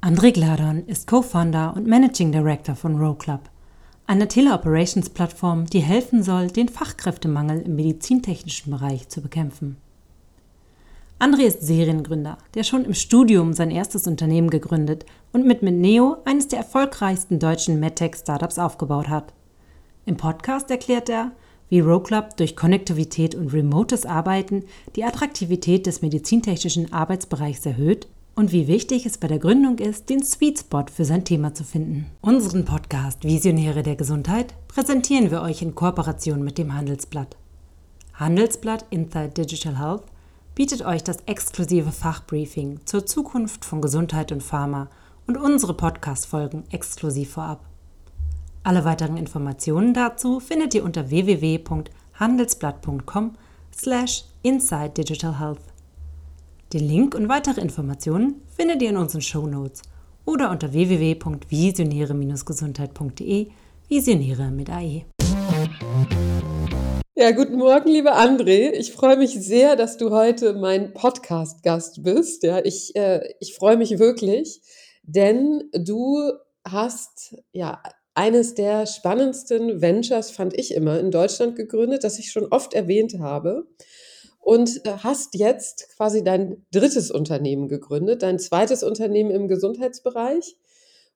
André Gladon ist Co-Founder und Managing Director von Row Club, einer Teleoperations-Plattform, die helfen soll, den Fachkräftemangel im medizintechnischen Bereich zu bekämpfen. André ist Seriengründer, der schon im Studium sein erstes Unternehmen gegründet und mit Neo eines der erfolgreichsten deutschen MedTech-Startups aufgebaut hat. Im Podcast erklärt er, wie RowClub durch Konnektivität und remotes Arbeiten die Attraktivität des medizintechnischen Arbeitsbereichs erhöht und wie wichtig es bei der Gründung ist, den Sweet Spot für sein Thema zu finden. Unseren Podcast Visionäre der Gesundheit präsentieren wir euch in Kooperation mit dem Handelsblatt. Handelsblatt Inside Digital Health bietet euch das exklusive Fachbriefing zur Zukunft von Gesundheit und Pharma und unsere Podcast-Folgen exklusiv vorab. Alle weiteren Informationen dazu findet ihr unter www.handelsblatt.com slash inside digital health. Den Link und weitere Informationen findet ihr in unseren Show Notes oder unter www.visionäre-gesundheit.de Visionäre mit AE. Ja, guten Morgen, lieber André. Ich freue mich sehr, dass du heute mein Podcast-Gast bist. Ja, ich, äh, ich freue mich wirklich, denn du hast ja eines der spannendsten Ventures, fand ich immer, in Deutschland gegründet, das ich schon oft erwähnt habe und äh, hast jetzt quasi dein drittes Unternehmen gegründet, dein zweites Unternehmen im Gesundheitsbereich.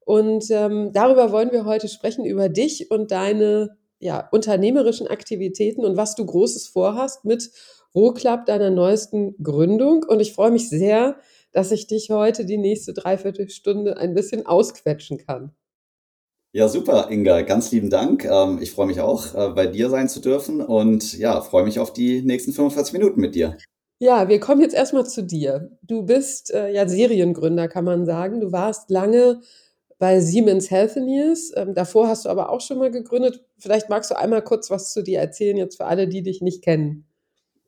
Und ähm, darüber wollen wir heute sprechen, über dich und deine ja, unternehmerischen Aktivitäten und was du Großes vorhast mit Rohklapp, deiner neuesten Gründung. Und ich freue mich sehr, dass ich dich heute die nächste Dreiviertelstunde ein bisschen ausquetschen kann. Ja, super, Inga. Ganz lieben Dank. Ähm, ich freue mich auch, äh, bei dir sein zu dürfen und ja, freue mich auf die nächsten 45 Minuten mit dir. Ja, wir kommen jetzt erstmal zu dir. Du bist äh, ja Seriengründer, kann man sagen. Du warst lange bei Siemens Healthineers. Ähm, davor hast du aber auch schon mal gegründet. Vielleicht magst du einmal kurz was zu dir erzählen, jetzt für alle, die dich nicht kennen.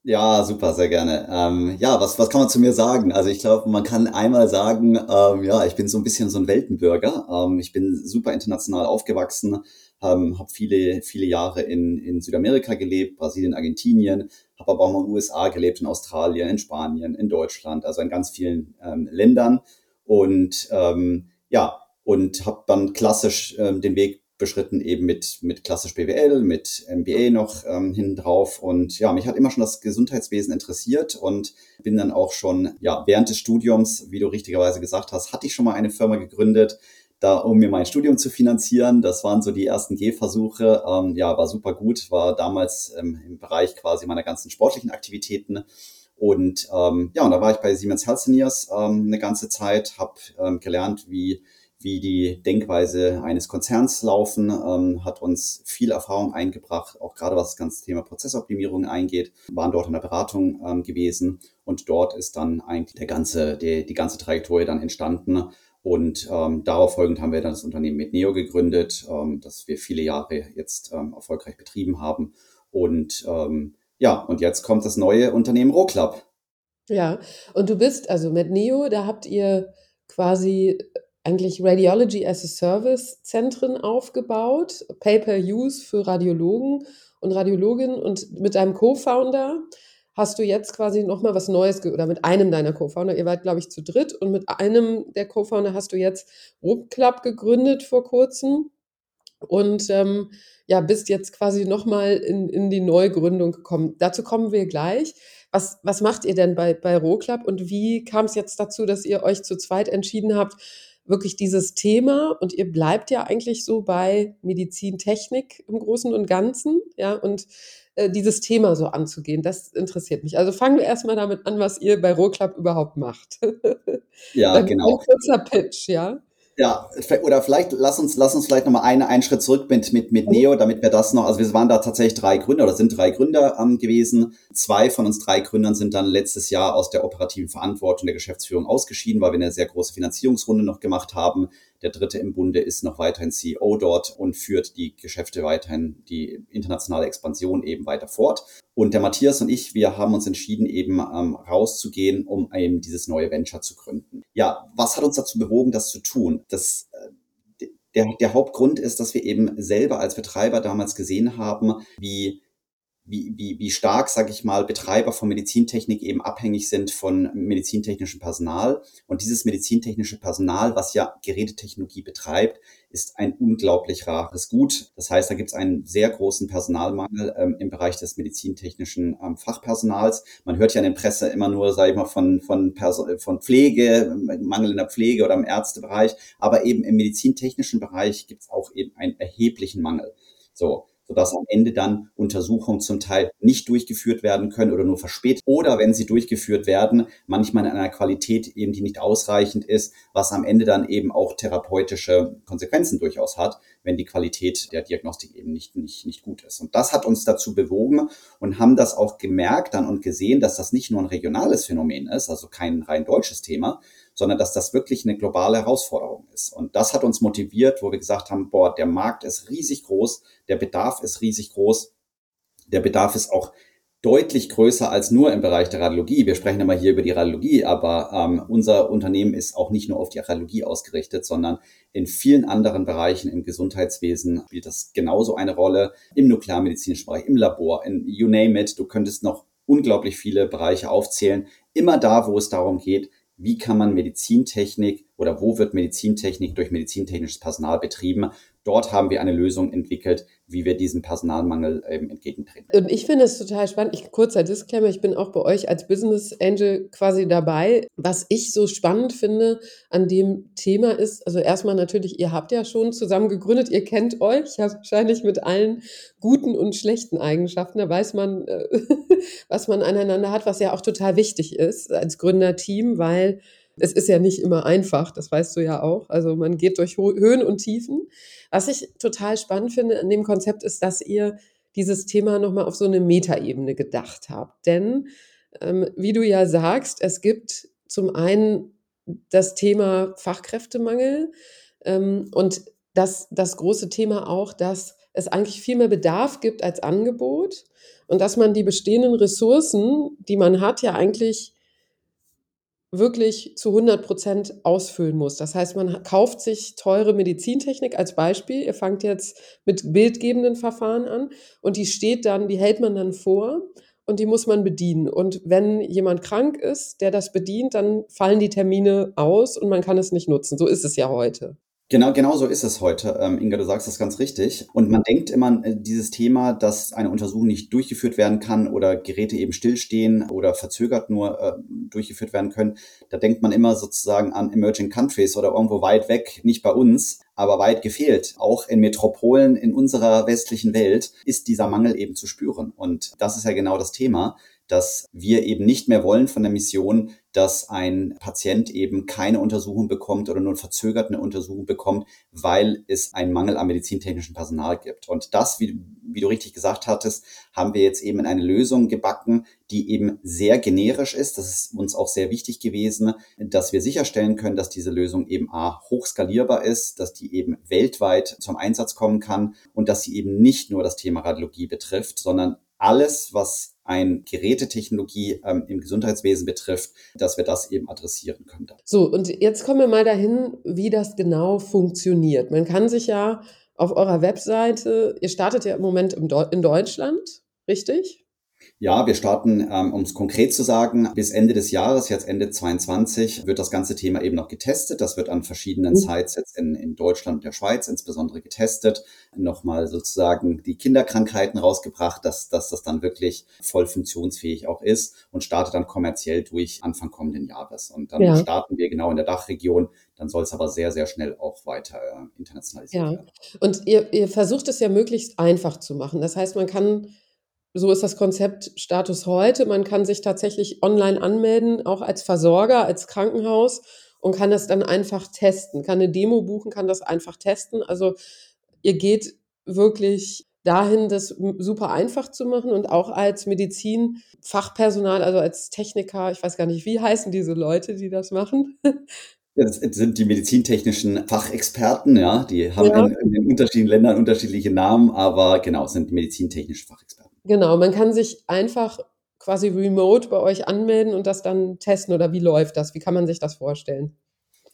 Ja, super, sehr gerne. Ähm, ja, was, was kann man zu mir sagen? Also ich glaube, man kann einmal sagen, ähm, ja, ich bin so ein bisschen so ein Weltenbürger. Ähm, ich bin super international aufgewachsen, ähm, habe viele, viele Jahre in, in Südamerika gelebt, Brasilien, Argentinien, habe aber auch mal in den USA gelebt, in Australien, in Spanien, in Deutschland, also in ganz vielen ähm, Ländern. Und ähm, ja, und habe dann klassisch ähm, den Weg beschritten, eben mit, mit klassisch BWL, mit MBA noch ähm, hinten drauf. Und ja, mich hat immer schon das Gesundheitswesen interessiert und bin dann auch schon, ja, während des Studiums, wie du richtigerweise gesagt hast, hatte ich schon mal eine Firma gegründet, da, um mir mein Studium zu finanzieren. Das waren so die ersten Gehversuche. Ähm, ja, war super gut, war damals ähm, im Bereich quasi meiner ganzen sportlichen Aktivitäten. Und ähm, ja, und da war ich bei Siemens Healthineers ähm, eine ganze Zeit, habe ähm, gelernt, wie wie die Denkweise eines Konzerns laufen, ähm, hat uns viel Erfahrung eingebracht, auch gerade was das ganze Thema Prozessoptimierung eingeht, waren dort in der Beratung ähm, gewesen und dort ist dann eigentlich der ganze, die, die ganze Trajektorie dann entstanden. Und ähm, darauf folgend haben wir dann das Unternehmen mit Neo gegründet, ähm, das wir viele Jahre jetzt ähm, erfolgreich betrieben haben. Und ähm, ja, und jetzt kommt das neue Unternehmen RoClub. Ja, und du bist also mit Neo, da habt ihr quasi eigentlich Radiology as a Service Zentren aufgebaut, Pay-per-Use für Radiologen und Radiologinnen. Und mit deinem Co-Founder hast du jetzt quasi nochmal was Neues oder mit einem deiner Co-Founder, ihr wart glaube ich zu dritt. Und mit einem der Co-Founder hast du jetzt Rob Club gegründet vor kurzem. Und ähm, ja, bist jetzt quasi nochmal in, in die Neugründung gekommen. Dazu kommen wir gleich. Was, was macht ihr denn bei, bei Rohklapp und wie kam es jetzt dazu, dass ihr euch zu zweit entschieden habt, wirklich dieses Thema und ihr bleibt ja eigentlich so bei Medizintechnik im Großen und Ganzen, ja, und äh, dieses Thema so anzugehen, das interessiert mich. Also fangen wir erstmal damit an, was ihr bei Rohklapp überhaupt macht. Ja, genau. Ein kurzer Pitch, ja. Ja, oder vielleicht lass uns, lass uns vielleicht nochmal einen, einen Schritt zurück mit, mit, mit Neo, damit wir das noch, also wir waren da tatsächlich drei Gründer oder sind drei Gründer ähm, gewesen. Zwei von uns drei Gründern sind dann letztes Jahr aus der operativen Verantwortung der Geschäftsführung ausgeschieden, weil wir eine sehr große Finanzierungsrunde noch gemacht haben. Der dritte im Bunde ist noch weiterhin CEO dort und führt die Geschäfte weiterhin, die internationale Expansion eben weiter fort. Und der Matthias und ich, wir haben uns entschieden, eben ähm, rauszugehen, um eben dieses neue Venture zu gründen. Ja, was hat uns dazu bewogen, das zu tun? Das äh, der, der Hauptgrund ist, dass wir eben selber als Betreiber damals gesehen haben, wie wie, wie, wie stark, sage ich mal, Betreiber von Medizintechnik eben abhängig sind von medizintechnischem Personal. Und dieses medizintechnische Personal, was ja Gerätetechnologie betreibt, ist ein unglaublich rares Gut. Das heißt, da gibt es einen sehr großen Personalmangel ähm, im Bereich des medizintechnischen ähm, Fachpersonals. Man hört ja in der Presse immer nur, sage ich mal, von, von, von Pflege, Mangel in der Pflege oder im Ärztebereich. Aber eben im medizintechnischen Bereich gibt es auch eben einen erheblichen Mangel. So sodass am Ende dann Untersuchungen zum Teil nicht durchgeführt werden können oder nur verspätet oder wenn sie durchgeführt werden, manchmal in einer Qualität eben, die nicht ausreichend ist, was am Ende dann eben auch therapeutische Konsequenzen durchaus hat, wenn die Qualität der Diagnostik eben nicht, nicht, nicht gut ist. Und das hat uns dazu bewogen und haben das auch gemerkt dann und gesehen, dass das nicht nur ein regionales Phänomen ist, also kein rein deutsches Thema, sondern dass das wirklich eine globale Herausforderung ist. Und das hat uns motiviert, wo wir gesagt haben, boah, der Markt ist riesig groß, der Bedarf ist riesig groß, der Bedarf ist auch deutlich größer als nur im Bereich der Radiologie. Wir sprechen immer hier über die Radiologie, aber ähm, unser Unternehmen ist auch nicht nur auf die Radiologie ausgerichtet, sondern in vielen anderen Bereichen im Gesundheitswesen spielt das genauso eine Rolle. Im nuklearmedizinischen Bereich, im Labor, in you name it. Du könntest noch unglaublich viele Bereiche aufzählen. Immer da, wo es darum geht, wie kann man Medizintechnik oder wo wird Medizintechnik durch medizintechnisches Personal betrieben dort haben wir eine Lösung entwickelt, wie wir diesem Personalmangel ähm, entgegentreten. Und ich finde es total spannend. Ich, kurzer Disclaimer, ich bin auch bei euch als Business Angel quasi dabei. Was ich so spannend finde an dem Thema ist, also erstmal natürlich, ihr habt ja schon zusammen gegründet, ihr kennt euch ja wahrscheinlich mit allen guten und schlechten Eigenschaften. Da weiß man, äh, was man aneinander hat, was ja auch total wichtig ist als Gründerteam, weil es ist ja nicht immer einfach, das weißt du ja auch. Also man geht durch Höhen und Tiefen. Was ich total spannend finde an dem Konzept ist, dass ihr dieses Thema nochmal auf so eine Metaebene gedacht habt. Denn, ähm, wie du ja sagst, es gibt zum einen das Thema Fachkräftemangel ähm, und das, das große Thema auch, dass es eigentlich viel mehr Bedarf gibt als Angebot und dass man die bestehenden Ressourcen, die man hat, ja eigentlich wirklich zu 100 Prozent ausfüllen muss. Das heißt, man kauft sich teure Medizintechnik als Beispiel. Ihr fangt jetzt mit bildgebenden Verfahren an und die steht dann, die hält man dann vor und die muss man bedienen. Und wenn jemand krank ist, der das bedient, dann fallen die Termine aus und man kann es nicht nutzen. So ist es ja heute. Genau, genau so ist es heute. Ähm, Inga, du sagst das ganz richtig. Und man denkt immer äh, dieses Thema, dass eine Untersuchung nicht durchgeführt werden kann oder Geräte eben stillstehen oder verzögert nur äh, durchgeführt werden können. Da denkt man immer sozusagen an Emerging Countries oder irgendwo weit weg, nicht bei uns, aber weit gefehlt. Auch in Metropolen in unserer westlichen Welt ist dieser Mangel eben zu spüren. Und das ist ja genau das Thema dass wir eben nicht mehr wollen von der Mission, dass ein Patient eben keine Untersuchung bekommt oder nur verzögert eine Untersuchung bekommt, weil es einen Mangel am medizintechnischen Personal gibt. Und das, wie, wie du richtig gesagt hattest, haben wir jetzt eben in eine Lösung gebacken, die eben sehr generisch ist. Das ist uns auch sehr wichtig gewesen, dass wir sicherstellen können, dass diese Lösung eben A, hochskalierbar ist, dass die eben weltweit zum Einsatz kommen kann und dass sie eben nicht nur das Thema Radiologie betrifft, sondern alles, was ein Gerätetechnologie ähm, im Gesundheitswesen betrifft, dass wir das eben adressieren können. So, und jetzt kommen wir mal dahin, wie das genau funktioniert. Man kann sich ja auf eurer Webseite, ihr startet ja im Moment in Deutschland, richtig? Ja, wir starten, ähm, um es konkret zu sagen, bis Ende des Jahres, jetzt Ende 22, wird das ganze Thema eben noch getestet. Das wird an verschiedenen mhm. Sites jetzt in, in Deutschland und der Schweiz insbesondere getestet. Nochmal sozusagen die Kinderkrankheiten rausgebracht, dass, dass das dann wirklich voll funktionsfähig auch ist und startet dann kommerziell durch Anfang kommenden Jahres. Und dann ja. starten wir genau in der Dachregion. Dann soll es aber sehr, sehr schnell auch weiter äh, internationalisiert ja. werden. Und ihr, ihr versucht es ja möglichst einfach zu machen. Das heißt, man kann so ist das Konzept Status heute. Man kann sich tatsächlich online anmelden, auch als Versorger, als Krankenhaus und kann das dann einfach testen, kann eine Demo buchen, kann das einfach testen. Also ihr geht wirklich dahin, das super einfach zu machen und auch als Medizinfachpersonal, also als Techniker, ich weiß gar nicht, wie heißen diese Leute, die das machen? Das sind die medizintechnischen Fachexperten, ja, die haben ja. In, in, den unterschiedlichen Ländern unterschiedliche Namen, aber genau, sind medizintechnische Fachexperten. Genau, man kann sich einfach quasi remote bei euch anmelden und das dann testen oder wie läuft das? Wie kann man sich das vorstellen?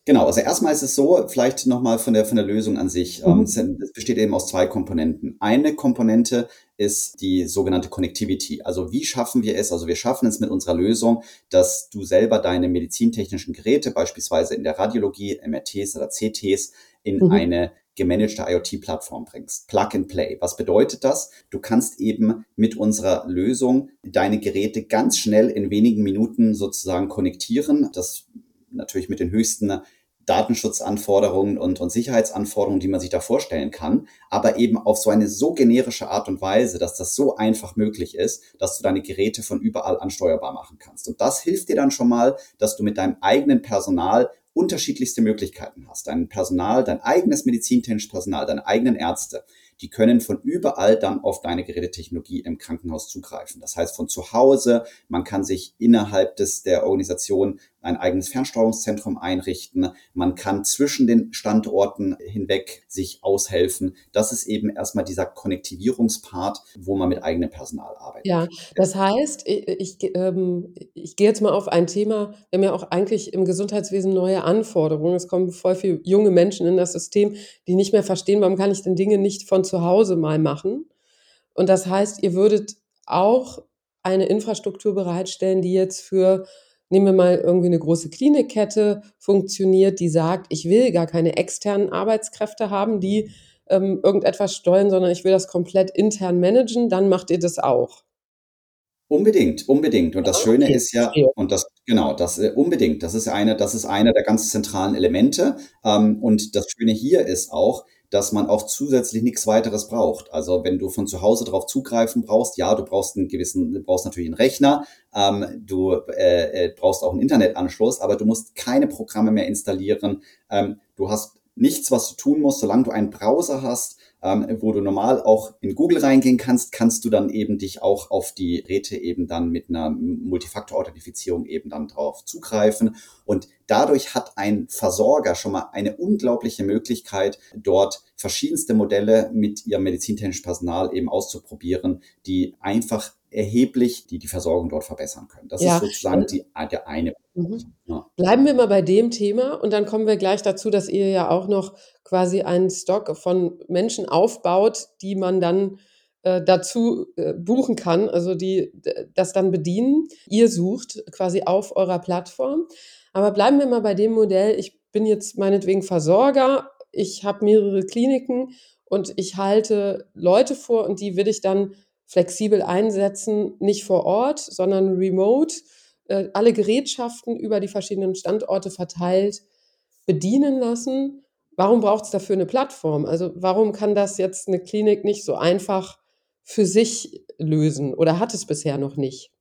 Genau, also erstmal ist es so, vielleicht nochmal von der, von der Lösung an sich. Ähm, mhm. Es besteht eben aus zwei Komponenten. Eine Komponente ist die sogenannte Connectivity. Also wie schaffen wir es? Also wir schaffen es mit unserer Lösung, dass du selber deine medizintechnischen Geräte, beispielsweise in der Radiologie, MRTs oder CTs, in mhm. eine gemanagte IoT-Plattform bringst. Plug and Play. Was bedeutet das? Du kannst eben mit unserer Lösung deine Geräte ganz schnell in wenigen Minuten sozusagen konnektieren. Das natürlich mit den höchsten Datenschutzanforderungen und, und Sicherheitsanforderungen, die man sich da vorstellen kann, aber eben auf so eine so generische Art und Weise, dass das so einfach möglich ist, dass du deine Geräte von überall ansteuerbar machen kannst. Und das hilft dir dann schon mal, dass du mit deinem eigenen Personal unterschiedlichste Möglichkeiten hast. Dein Personal, dein eigenes medizintechnisches Personal, deine eigenen Ärzte, die können von überall dann auf deine Gerätetechnologie im Krankenhaus zugreifen. Das heißt von zu Hause, man kann sich innerhalb des, der Organisation ein eigenes Fernsteuerungszentrum einrichten. Man kann zwischen den Standorten hinweg sich aushelfen. Das ist eben erstmal dieser Konnektivierungspart, wo man mit eigenem Personal arbeitet. Ja, das heißt, ich, ich, ähm, ich gehe jetzt mal auf ein Thema, wir haben ja auch eigentlich im Gesundheitswesen neue Anforderungen. Es kommen voll viele junge Menschen in das System, die nicht mehr verstehen, warum kann ich denn Dinge nicht von zu Hause mal machen. Und das heißt, ihr würdet auch eine Infrastruktur bereitstellen, die jetzt für nehmen wir mal irgendwie eine große Klinikkette funktioniert, die sagt, ich will gar keine externen Arbeitskräfte haben, die ähm, irgendetwas steuern, sondern ich will das komplett intern managen, dann macht ihr das auch. Unbedingt, unbedingt. Und das okay. Schöne ist ja, und das, genau, das äh, unbedingt, das ist eine, das ist einer der ganz zentralen Elemente. Ähm, und das Schöne hier ist auch, dass man auch zusätzlich nichts weiteres braucht. Also wenn du von zu Hause darauf zugreifen brauchst, ja, du brauchst einen gewissen, du brauchst natürlich einen Rechner, ähm, du äh, äh, brauchst auch einen Internetanschluss, aber du musst keine Programme mehr installieren. Ähm, du hast nichts, was du tun musst, solange du einen Browser hast, ähm, wo du normal auch in Google reingehen kannst, kannst du dann eben dich auch auf die Geräte eben dann mit einer Multifaktor-Authentifizierung eben dann drauf zugreifen. Und dadurch hat ein Versorger schon mal eine unglaubliche Möglichkeit, dort verschiedenste Modelle mit ihrem medizintechnischen Personal eben auszuprobieren, die einfach erheblich die, die Versorgung dort verbessern können. Das ja. ist sozusagen die, der eine. Mhm. Ja. Bleiben wir mal bei dem Thema und dann kommen wir gleich dazu, dass ihr ja auch noch quasi einen Stock von Menschen aufbaut, die man dann äh, dazu äh, buchen kann, also die das dann bedienen. Ihr sucht quasi auf eurer Plattform. Aber bleiben wir mal bei dem Modell, ich bin jetzt meinetwegen Versorger, ich habe mehrere Kliniken und ich halte Leute vor und die will ich dann flexibel einsetzen, nicht vor Ort, sondern remote, äh, alle Gerätschaften über die verschiedenen Standorte verteilt bedienen lassen. Warum braucht es dafür eine Plattform? Also warum kann das jetzt eine Klinik nicht so einfach für sich lösen oder hat es bisher noch nicht?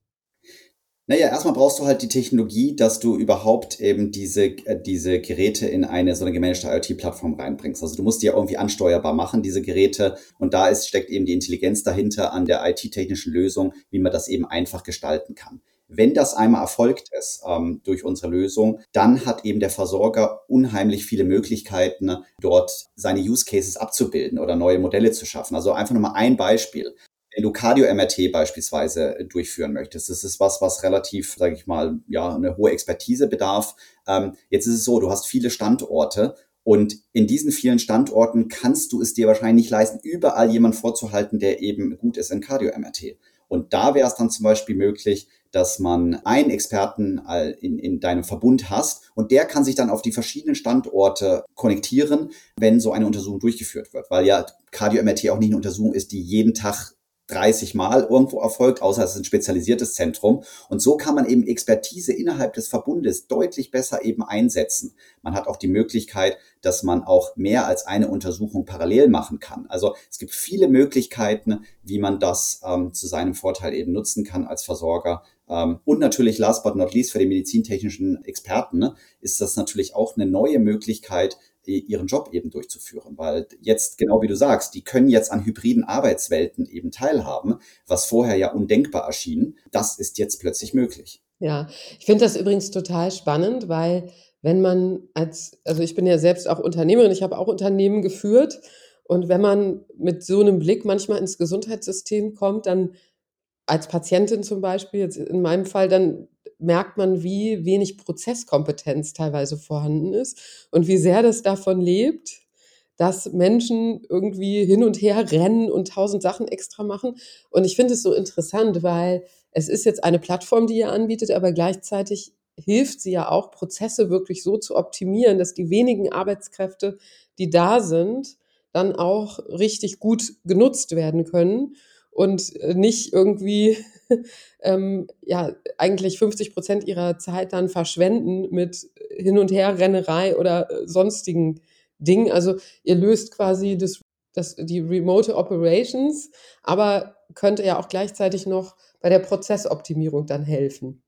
Naja, erstmal brauchst du halt die Technologie, dass du überhaupt eben diese, äh, diese Geräte in eine so eine gemanagte IoT-Plattform reinbringst. Also du musst die ja irgendwie ansteuerbar machen, diese Geräte. Und da ist, steckt eben die Intelligenz dahinter an der IT-technischen Lösung, wie man das eben einfach gestalten kann. Wenn das einmal erfolgt ist ähm, durch unsere Lösung, dann hat eben der Versorger unheimlich viele Möglichkeiten, dort seine Use Cases abzubilden oder neue Modelle zu schaffen. Also einfach nochmal ein Beispiel wenn du Cardio-MRT beispielsweise äh, durchführen möchtest, das ist was, was relativ, sage ich mal, ja, eine hohe Expertise bedarf. Ähm, jetzt ist es so, du hast viele Standorte und in diesen vielen Standorten kannst du es dir wahrscheinlich nicht leisten, überall jemand vorzuhalten, der eben gut ist in Cardio-MRT. Und da wäre es dann zum Beispiel möglich, dass man einen Experten äh, in, in deinem Verbund hast und der kann sich dann auf die verschiedenen Standorte konnektieren, wenn so eine Untersuchung durchgeführt wird. Weil ja Cardio-MRT auch nicht eine Untersuchung ist, die jeden Tag 30 Mal irgendwo erfolgt, außer es ist ein spezialisiertes Zentrum. Und so kann man eben Expertise innerhalb des Verbundes deutlich besser eben einsetzen. Man hat auch die Möglichkeit, dass man auch mehr als eine Untersuchung parallel machen kann. Also es gibt viele Möglichkeiten, wie man das ähm, zu seinem Vorteil eben nutzen kann als Versorger. Ähm, und natürlich, last but not least, für die medizintechnischen Experten ne, ist das natürlich auch eine neue Möglichkeit, ihren Job eben durchzuführen. Weil jetzt, genau wie du sagst, die können jetzt an hybriden Arbeitswelten eben teilhaben, was vorher ja undenkbar erschien. Das ist jetzt plötzlich möglich. Ja, ich finde das übrigens total spannend, weil wenn man als, also ich bin ja selbst auch Unternehmerin, ich habe auch Unternehmen geführt und wenn man mit so einem Blick manchmal ins Gesundheitssystem kommt, dann als Patientin zum Beispiel, jetzt in meinem Fall, dann merkt man, wie wenig Prozesskompetenz teilweise vorhanden ist und wie sehr das davon lebt, dass Menschen irgendwie hin und her rennen und tausend Sachen extra machen. Und ich finde es so interessant, weil es ist jetzt eine Plattform, die ihr anbietet, aber gleichzeitig hilft sie ja auch, Prozesse wirklich so zu optimieren, dass die wenigen Arbeitskräfte, die da sind, dann auch richtig gut genutzt werden können und äh, nicht irgendwie ähm, ja eigentlich 50 Prozent ihrer Zeit dann verschwenden mit Hin- und Herrennerei oder äh, sonstigen Dingen. Also ihr löst quasi das, das, die Remote Operations, aber könnte ja auch gleichzeitig noch bei der Prozessoptimierung dann helfen.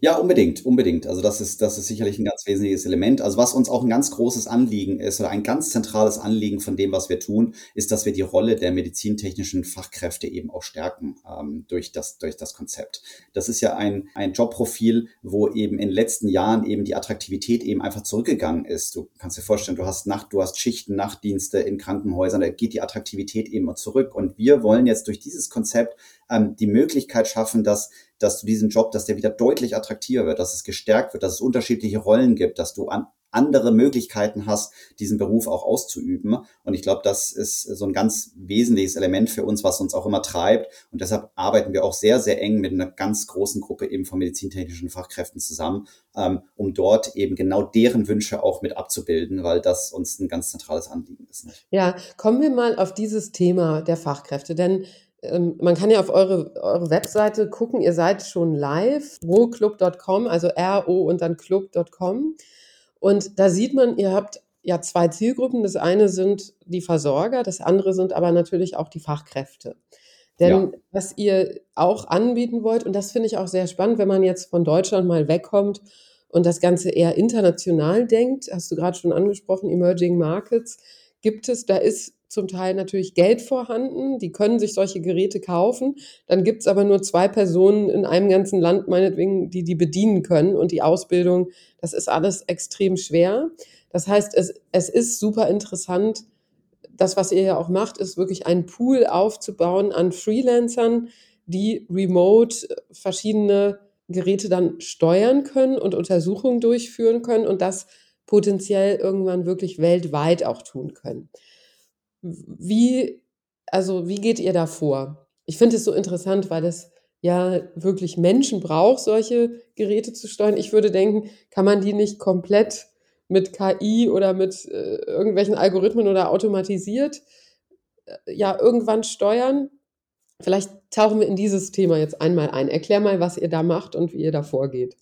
Ja, unbedingt, unbedingt. Also das ist, das ist sicherlich ein ganz wesentliches Element. Also was uns auch ein ganz großes Anliegen ist oder ein ganz zentrales Anliegen von dem, was wir tun, ist, dass wir die Rolle der medizintechnischen Fachkräfte eben auch stärken ähm, durch, das, durch das Konzept. Das ist ja ein, ein Jobprofil, wo eben in den letzten Jahren eben die Attraktivität eben einfach zurückgegangen ist. Du kannst dir vorstellen, du hast Nacht, du hast Schichten, Nachtdienste in Krankenhäusern, da geht die Attraktivität eben zurück. Und wir wollen jetzt durch dieses Konzept ähm, die Möglichkeit schaffen, dass, dass du diesen Job, dass der wieder deutlich attraktiver wird, dass es gestärkt wird, dass es unterschiedliche Rollen gibt, dass du an andere Möglichkeiten hast, diesen Beruf auch auszuüben. Und ich glaube, das ist so ein ganz wesentliches Element für uns, was uns auch immer treibt. Und deshalb arbeiten wir auch sehr, sehr eng mit einer ganz großen Gruppe eben von medizintechnischen Fachkräften zusammen, ähm, um dort eben genau deren Wünsche auch mit abzubilden, weil das uns ein ganz zentrales Anliegen ist. Ja, kommen wir mal auf dieses Thema der Fachkräfte, denn ähm, man kann ja auf eure, eure Webseite gucken, ihr seid schon live, roclub.com, also ro und dann club.com. Und da sieht man, ihr habt ja zwei Zielgruppen. Das eine sind die Versorger, das andere sind aber natürlich auch die Fachkräfte. Denn ja. was ihr auch anbieten wollt, und das finde ich auch sehr spannend, wenn man jetzt von Deutschland mal wegkommt und das Ganze eher international denkt, hast du gerade schon angesprochen, Emerging Markets, gibt es, da ist zum Teil natürlich Geld vorhanden, die können sich solche Geräte kaufen. Dann gibt es aber nur zwei Personen in einem ganzen Land, meinetwegen, die die bedienen können. Und die Ausbildung, das ist alles extrem schwer. Das heißt, es, es ist super interessant. Das, was ihr ja auch macht, ist wirklich einen Pool aufzubauen an Freelancern, die remote verschiedene Geräte dann steuern können und Untersuchungen durchführen können und das potenziell irgendwann wirklich weltweit auch tun können. Wie, also wie geht ihr da vor? Ich finde es so interessant, weil es ja wirklich Menschen braucht, solche Geräte zu steuern. Ich würde denken, kann man die nicht komplett mit KI oder mit äh, irgendwelchen Algorithmen oder automatisiert äh, ja irgendwann steuern? Vielleicht tauchen wir in dieses Thema jetzt einmal ein. Erklär mal, was ihr da macht und wie ihr da vorgeht.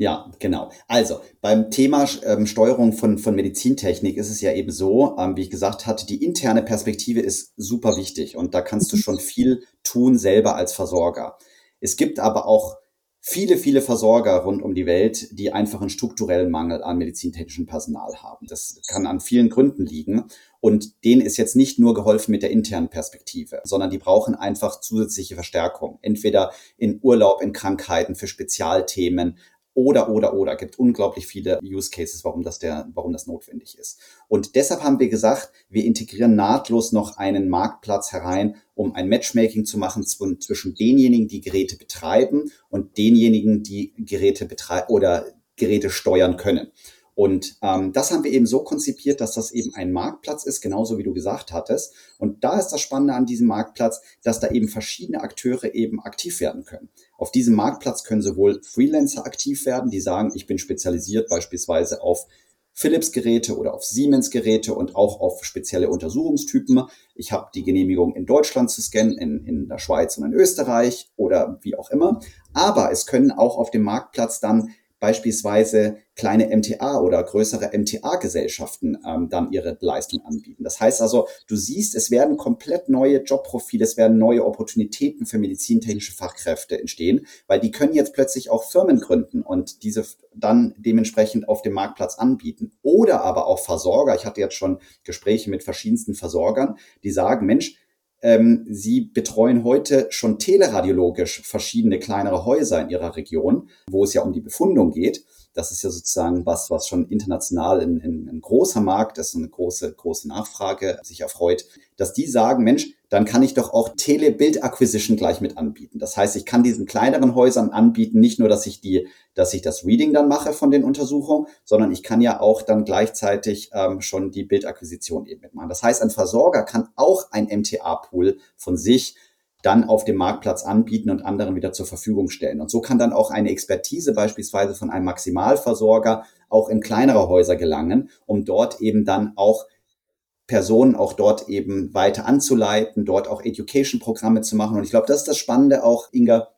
Ja, genau. Also beim Thema ähm, Steuerung von, von Medizintechnik ist es ja eben so, ähm, wie ich gesagt hatte, die interne Perspektive ist super wichtig und da kannst du mhm. schon viel tun selber als Versorger. Es gibt aber auch viele, viele Versorger rund um die Welt, die einfach einen strukturellen Mangel an medizintechnischem Personal haben. Das kann an vielen Gründen liegen. Und denen ist jetzt nicht nur geholfen mit der internen Perspektive, sondern die brauchen einfach zusätzliche Verstärkung. Entweder in Urlaub, in Krankheiten, für Spezialthemen, oder, oder, oder. Gibt unglaublich viele Use Cases, warum das der, warum das notwendig ist. Und deshalb haben wir gesagt, wir integrieren nahtlos noch einen Marktplatz herein, um ein Matchmaking zu machen zwischen denjenigen, die Geräte betreiben und denjenigen, die Geräte betreiben oder Geräte steuern können. Und ähm, das haben wir eben so konzipiert, dass das eben ein Marktplatz ist, genauso wie du gesagt hattest. Und da ist das Spannende an diesem Marktplatz, dass da eben verschiedene Akteure eben aktiv werden können. Auf diesem Marktplatz können sowohl Freelancer aktiv werden, die sagen, ich bin spezialisiert beispielsweise auf Philips-Geräte oder auf Siemens-Geräte und auch auf spezielle Untersuchungstypen. Ich habe die Genehmigung in Deutschland zu scannen, in, in der Schweiz und in Österreich oder wie auch immer. Aber es können auch auf dem Marktplatz dann beispielsweise kleine MTA oder größere MTA-Gesellschaften ähm, dann ihre Leistung anbieten. Das heißt also, du siehst, es werden komplett neue Jobprofile, es werden neue Opportunitäten für medizintechnische Fachkräfte entstehen, weil die können jetzt plötzlich auch Firmen gründen und diese dann dementsprechend auf dem Marktplatz anbieten. Oder aber auch Versorger. Ich hatte jetzt schon Gespräche mit verschiedensten Versorgern, die sagen, Mensch, ähm, sie betreuen heute schon teleradiologisch verschiedene kleinere Häuser in ihrer Region, wo es ja um die Befundung geht. das ist ja sozusagen was, was schon international in, in, ein großer Markt ist, eine große, große Nachfrage sich erfreut, dass die sagen, Mensch, dann kann ich doch auch Tele-Bild-Acquisition gleich mit anbieten. Das heißt, ich kann diesen kleineren Häusern anbieten, nicht nur, dass ich die, dass ich das Reading dann mache von den Untersuchungen, sondern ich kann ja auch dann gleichzeitig ähm, schon die Bildakquisition eben mitmachen. Das heißt, ein Versorger kann auch ein MTA-Pool von sich dann auf dem Marktplatz anbieten und anderen wieder zur Verfügung stellen. Und so kann dann auch eine Expertise beispielsweise von einem Maximalversorger auch in kleinere Häuser gelangen, um dort eben dann auch Personen auch dort eben weiter anzuleiten, dort auch Education-Programme zu machen. Und ich glaube, das ist das Spannende auch, Inga,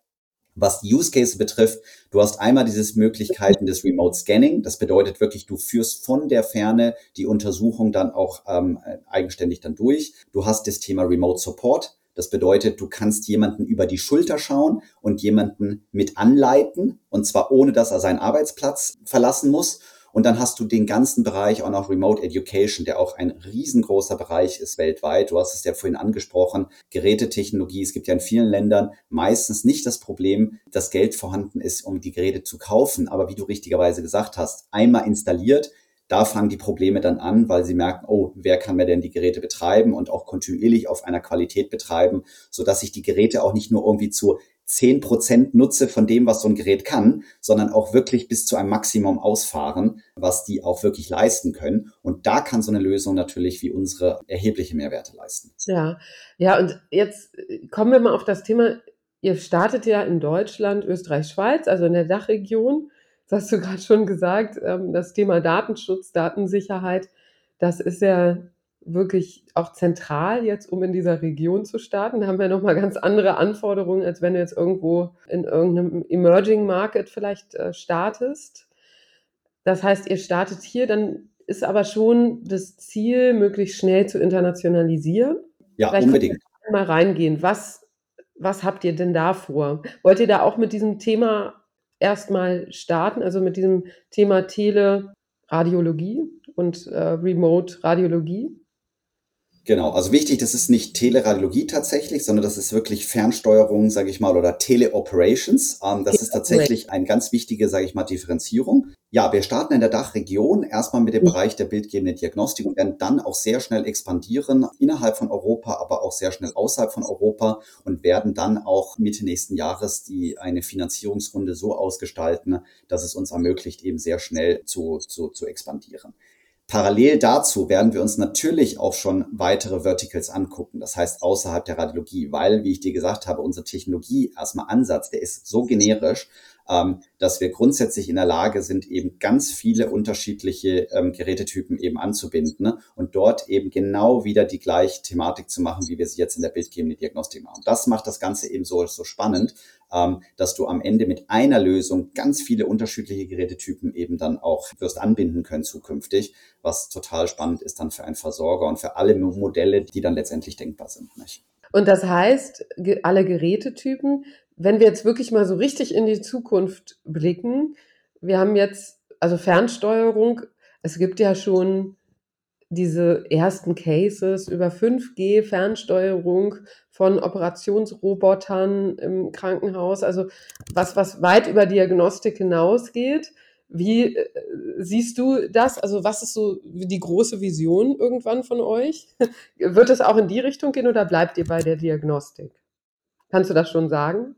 was die Use Case betrifft. Du hast einmal dieses Möglichkeiten des Remote Scanning. Das bedeutet wirklich, du führst von der Ferne die Untersuchung dann auch ähm, eigenständig dann durch. Du hast das Thema Remote Support. Das bedeutet, du kannst jemanden über die Schulter schauen und jemanden mit anleiten, und zwar ohne, dass er seinen Arbeitsplatz verlassen muss. Und dann hast du den ganzen Bereich auch noch Remote Education, der auch ein riesengroßer Bereich ist weltweit. Du hast es ja vorhin angesprochen, Gerätetechnologie. Es gibt ja in vielen Ländern meistens nicht das Problem, dass Geld vorhanden ist, um die Geräte zu kaufen. Aber wie du richtigerweise gesagt hast, einmal installiert, da fangen die Probleme dann an, weil sie merken, oh, wer kann mir denn die Geräte betreiben und auch kontinuierlich auf einer Qualität betreiben, so dass ich die Geräte auch nicht nur irgendwie zu zehn Prozent nutze von dem, was so ein Gerät kann, sondern auch wirklich bis zu einem Maximum ausfahren, was die auch wirklich leisten können. Und da kann so eine Lösung natürlich wie unsere erhebliche Mehrwerte leisten. Ja, ja, und jetzt kommen wir mal auf das Thema. Ihr startet ja in Deutschland, Österreich, Schweiz, also in der Dachregion. Das hast du gerade schon gesagt, ähm, das Thema Datenschutz, Datensicherheit, das ist ja wirklich auch zentral jetzt, um in dieser Region zu starten. Da haben wir nochmal ganz andere Anforderungen, als wenn du jetzt irgendwo in irgendeinem Emerging Market vielleicht äh, startest. Das heißt, ihr startet hier, dann ist aber schon das Ziel, möglichst schnell zu internationalisieren. Ja, vielleicht unbedingt. Mal reingehen. Was, was habt ihr denn da vor? Wollt ihr da auch mit diesem Thema erstmal starten, also mit diesem Thema Teleradiologie und äh, Remote Radiologie? Genau, also wichtig, das ist nicht Teleradiologie tatsächlich, sondern das ist wirklich Fernsteuerung, sage ich mal, oder Teleoperations. Ähm, das ist tatsächlich eine ganz wichtige, sage ich mal, Differenzierung. Ja, wir starten in der Dachregion erstmal mit dem Bereich der bildgebenden Diagnostik und werden dann auch sehr schnell expandieren innerhalb von Europa, aber auch sehr schnell außerhalb von Europa und werden dann auch Mitte nächsten Jahres die eine Finanzierungsrunde so ausgestalten, dass es uns ermöglicht, eben sehr schnell zu, zu, zu expandieren. Parallel dazu werden wir uns natürlich auch schon weitere Verticals angucken, das heißt außerhalb der Radiologie, weil, wie ich dir gesagt habe, unsere Technologie erstmal Ansatz, der ist so generisch, dass wir grundsätzlich in der Lage sind, eben ganz viele unterschiedliche ähm, Gerätetypen eben anzubinden ne? und dort eben genau wieder die gleiche Thematik zu machen, wie wir sie jetzt in der bildgebenden Diagnostik machen. Das macht das Ganze eben so, so spannend, ähm, dass du am Ende mit einer Lösung ganz viele unterschiedliche Gerätetypen eben dann auch wirst anbinden können zukünftig, was total spannend ist dann für einen Versorger und für alle Modelle, die dann letztendlich denkbar sind. Nicht? Und das heißt, alle Gerätetypen, wenn wir jetzt wirklich mal so richtig in die Zukunft blicken, wir haben jetzt, also Fernsteuerung, es gibt ja schon diese ersten Cases über 5G, Fernsteuerung von Operationsrobotern im Krankenhaus, also was, was weit über Diagnostik hinausgeht. Wie äh, siehst du das? Also was ist so die große Vision irgendwann von euch? Wird es auch in die Richtung gehen oder bleibt ihr bei der Diagnostik? Kannst du das schon sagen?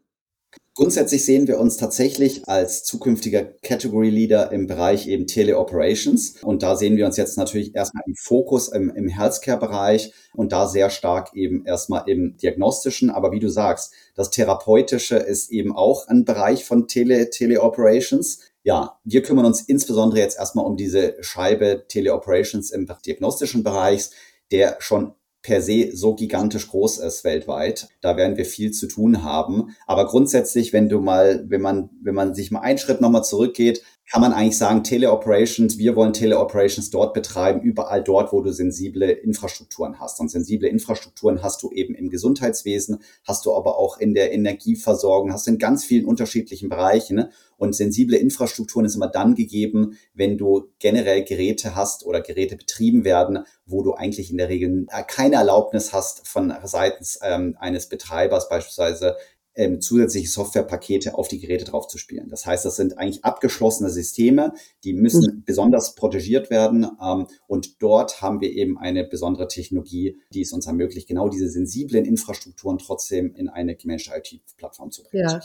Grundsätzlich sehen wir uns tatsächlich als zukünftiger Category Leader im Bereich eben Teleoperations. Und da sehen wir uns jetzt natürlich erstmal im Fokus im, im Healthcare-Bereich und da sehr stark eben erstmal im diagnostischen. Aber wie du sagst, das Therapeutische ist eben auch ein Bereich von Tele, Teleoperations. Ja, wir kümmern uns insbesondere jetzt erstmal um diese Scheibe Teleoperations im diagnostischen Bereich, der schon per se so gigantisch groß ist weltweit. Da werden wir viel zu tun haben. Aber grundsätzlich, wenn du mal, wenn man, wenn man sich mal einen Schritt nochmal zurückgeht, kann man eigentlich sagen, Teleoperations, wir wollen Teleoperations dort betreiben, überall dort, wo du sensible Infrastrukturen hast. Und sensible Infrastrukturen hast du eben im Gesundheitswesen, hast du aber auch in der Energieversorgung, hast du in ganz vielen unterschiedlichen Bereichen. Ne? Und sensible Infrastrukturen ist immer dann gegeben, wenn du generell Geräte hast oder Geräte betrieben werden, wo du eigentlich in der Regel keine Erlaubnis hast von seitens ähm, eines Betreibers beispielsweise ähm, zusätzliche Softwarepakete auf die Geräte draufzuspielen. Das heißt, das sind eigentlich abgeschlossene Systeme, die müssen mhm. besonders protegiert werden. Ähm, und dort haben wir eben eine besondere Technologie, die es uns ermöglicht, genau diese sensiblen Infrastrukturen trotzdem in eine gemanagte IT-Plattform zu bringen. Ja.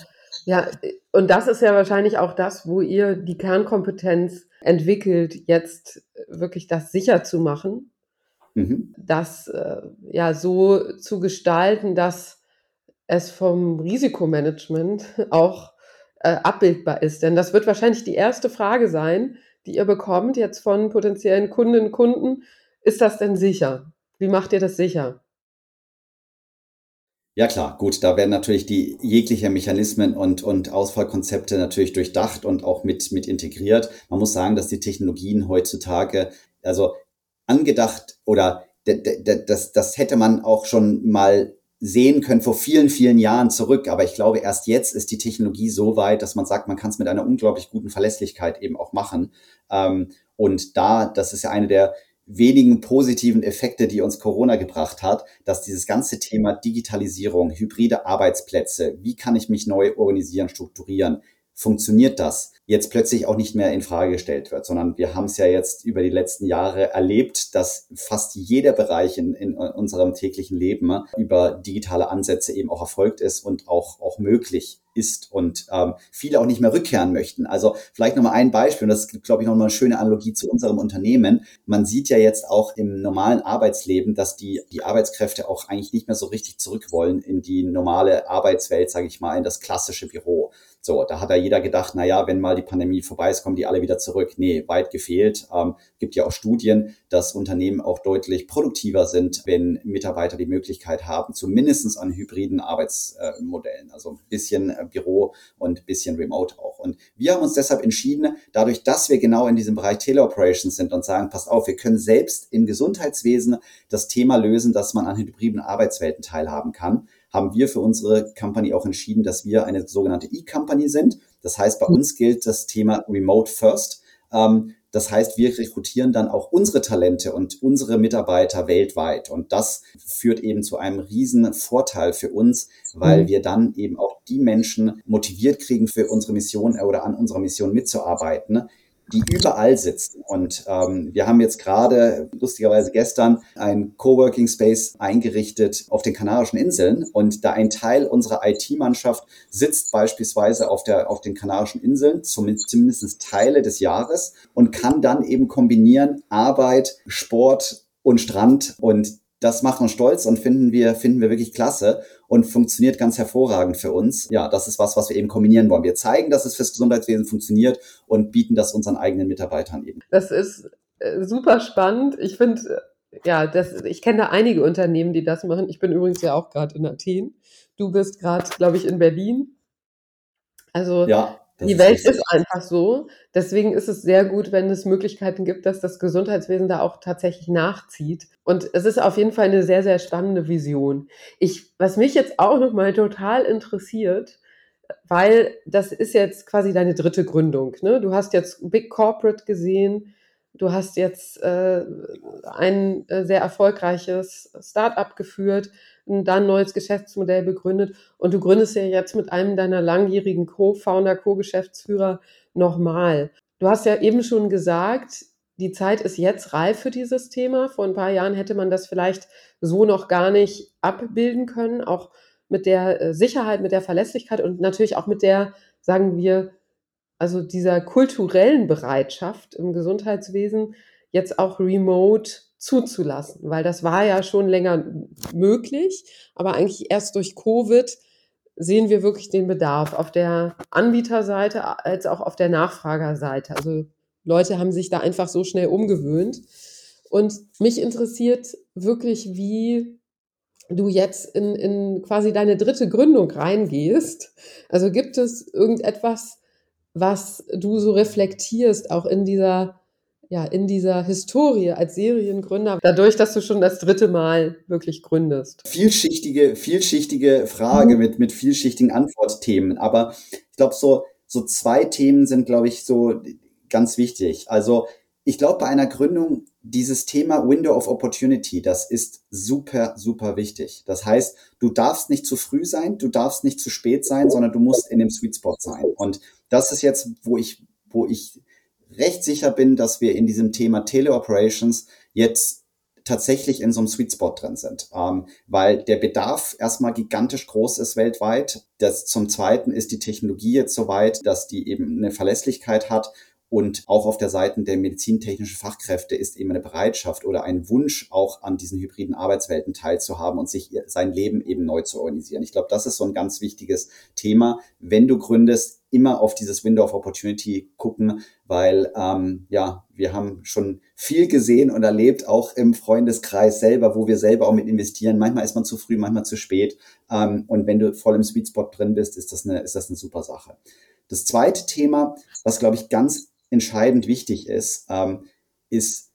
Ja, und das ist ja wahrscheinlich auch das, wo ihr die Kernkompetenz entwickelt, jetzt wirklich das sicher zu machen, mhm. das äh, ja so zu gestalten, dass es vom Risikomanagement auch äh, abbildbar ist. Denn das wird wahrscheinlich die erste Frage sein, die ihr bekommt jetzt von potenziellen Kundinnen und Kunden. Ist das denn sicher? Wie macht ihr das sicher? Ja klar, gut, da werden natürlich die jegliche Mechanismen und, und Ausfallkonzepte natürlich durchdacht und auch mit, mit integriert. Man muss sagen, dass die Technologien heutzutage, also angedacht oder das, das hätte man auch schon mal sehen können vor vielen, vielen Jahren zurück. Aber ich glaube, erst jetzt ist die Technologie so weit, dass man sagt, man kann es mit einer unglaublich guten Verlässlichkeit eben auch machen. Ähm, und da, das ist ja eine der wenigen positiven Effekte, die uns Corona gebracht hat, dass dieses ganze Thema Digitalisierung, hybride Arbeitsplätze, wie kann ich mich neu organisieren, strukturieren, funktioniert das, jetzt plötzlich auch nicht mehr in Frage gestellt wird, sondern wir haben es ja jetzt über die letzten Jahre erlebt, dass fast jeder Bereich in, in unserem täglichen Leben über digitale Ansätze eben auch erfolgt ist und auch, auch möglich ist und ähm, viele auch nicht mehr rückkehren möchten. Also vielleicht nochmal ein Beispiel, und das ist, glaube ich, nochmal eine schöne Analogie zu unserem Unternehmen. Man sieht ja jetzt auch im normalen Arbeitsleben, dass die, die Arbeitskräfte auch eigentlich nicht mehr so richtig zurück wollen in die normale Arbeitswelt, sage ich mal, in das klassische Büro. So, da hat ja jeder gedacht, na ja, wenn mal die Pandemie vorbei ist, kommen die alle wieder zurück. Nee, weit gefehlt. Ähm, gibt ja auch Studien, dass Unternehmen auch deutlich produktiver sind, wenn Mitarbeiter die Möglichkeit haben, zumindestens an hybriden Arbeitsmodellen, also ein bisschen äh, Büro und ein bisschen Remote auch. Und wir haben uns deshalb entschieden, dadurch, dass wir genau in diesem Bereich Teleoperations sind und sagen, passt auf, wir können selbst im Gesundheitswesen das Thema lösen, dass man an hybriden Arbeitswelten teilhaben kann, haben wir für unsere Company auch entschieden, dass wir eine sogenannte E-Company sind. Das heißt, bei uns gilt das Thema Remote First. Ähm, das heißt, wir rekrutieren dann auch unsere Talente und unsere Mitarbeiter weltweit. Und das führt eben zu einem riesen Vorteil für uns, weil mhm. wir dann eben auch die Menschen motiviert kriegen, für unsere Mission oder an unserer Mission mitzuarbeiten, die überall sitzen. Und ähm, wir haben jetzt gerade, lustigerweise gestern, ein Coworking Space eingerichtet auf den Kanarischen Inseln. Und da ein Teil unserer IT-Mannschaft sitzt beispielsweise auf, der, auf den Kanarischen Inseln, zumindest, zumindest Teile des Jahres, und kann dann eben kombinieren Arbeit, Sport und Strand. Und das macht uns stolz und finden wir, finden wir wirklich klasse und funktioniert ganz hervorragend für uns. Ja, das ist was, was wir eben kombinieren wollen. Wir zeigen, dass es fürs Gesundheitswesen funktioniert und bieten das unseren eigenen Mitarbeitern eben. Das ist äh, super spannend. Ich finde, ja, das, ich kenne da einige Unternehmen, die das machen. Ich bin übrigens ja auch gerade in Athen. Du bist gerade, glaube ich, in Berlin. Also ja. Das die Welt ist einfach so. Deswegen ist es sehr gut, wenn es Möglichkeiten gibt, dass das Gesundheitswesen da auch tatsächlich nachzieht. Und es ist auf jeden Fall eine sehr, sehr spannende Vision. Ich, was mich jetzt auch nochmal total interessiert, weil das ist jetzt quasi deine dritte Gründung. Ne? Du hast jetzt Big Corporate gesehen, du hast jetzt äh, ein äh, sehr erfolgreiches Startup geführt dann ein neues Geschäftsmodell begründet und du gründest ja jetzt mit einem deiner langjährigen Co-Founder, Co-Geschäftsführer nochmal. Du hast ja eben schon gesagt, die Zeit ist jetzt reif für dieses Thema. Vor ein paar Jahren hätte man das vielleicht so noch gar nicht abbilden können, auch mit der äh, Sicherheit, mit der Verlässlichkeit und natürlich auch mit der, sagen wir, also dieser kulturellen Bereitschaft im Gesundheitswesen, jetzt auch remote zuzulassen, weil das war ja schon länger möglich, aber eigentlich erst durch Covid sehen wir wirklich den Bedarf auf der Anbieterseite als auch auf der Nachfragerseite. Also Leute haben sich da einfach so schnell umgewöhnt. Und mich interessiert wirklich, wie du jetzt in, in quasi deine dritte Gründung reingehst. Also gibt es irgendetwas, was du so reflektierst, auch in dieser ja, in dieser Historie als Seriengründer, dadurch, dass du schon das dritte Mal wirklich gründest? Vielschichtige, vielschichtige Frage mhm. mit, mit vielschichtigen Antwortthemen. Aber ich glaube, so, so zwei Themen sind, glaube ich, so ganz wichtig. Also ich glaube, bei einer Gründung dieses Thema Window of Opportunity, das ist super, super wichtig. Das heißt, du darfst nicht zu früh sein, du darfst nicht zu spät sein, sondern du musst in dem Sweet Spot sein. Und das ist jetzt, wo ich, wo ich recht sicher bin, dass wir in diesem Thema Teleoperations jetzt tatsächlich in so einem Sweet Spot drin sind, ähm, weil der Bedarf erstmal gigantisch groß ist weltweit. Das zum Zweiten ist die Technologie jetzt so weit, dass die eben eine Verlässlichkeit hat und auch auf der Seite der medizintechnischen Fachkräfte ist eben eine Bereitschaft oder ein Wunsch, auch an diesen hybriden Arbeitswelten teilzuhaben und sich sein Leben eben neu zu organisieren. Ich glaube, das ist so ein ganz wichtiges Thema. Wenn du gründest, immer auf dieses Window of Opportunity gucken, weil ähm, ja, wir haben schon viel gesehen und erlebt, auch im Freundeskreis selber, wo wir selber auch mit investieren. Manchmal ist man zu früh, manchmal zu spät. Ähm, und wenn du voll im Sweet Spot drin bist, ist das eine, ist das eine super Sache. Das zweite Thema, was glaube ich ganz entscheidend wichtig ist, ähm, ist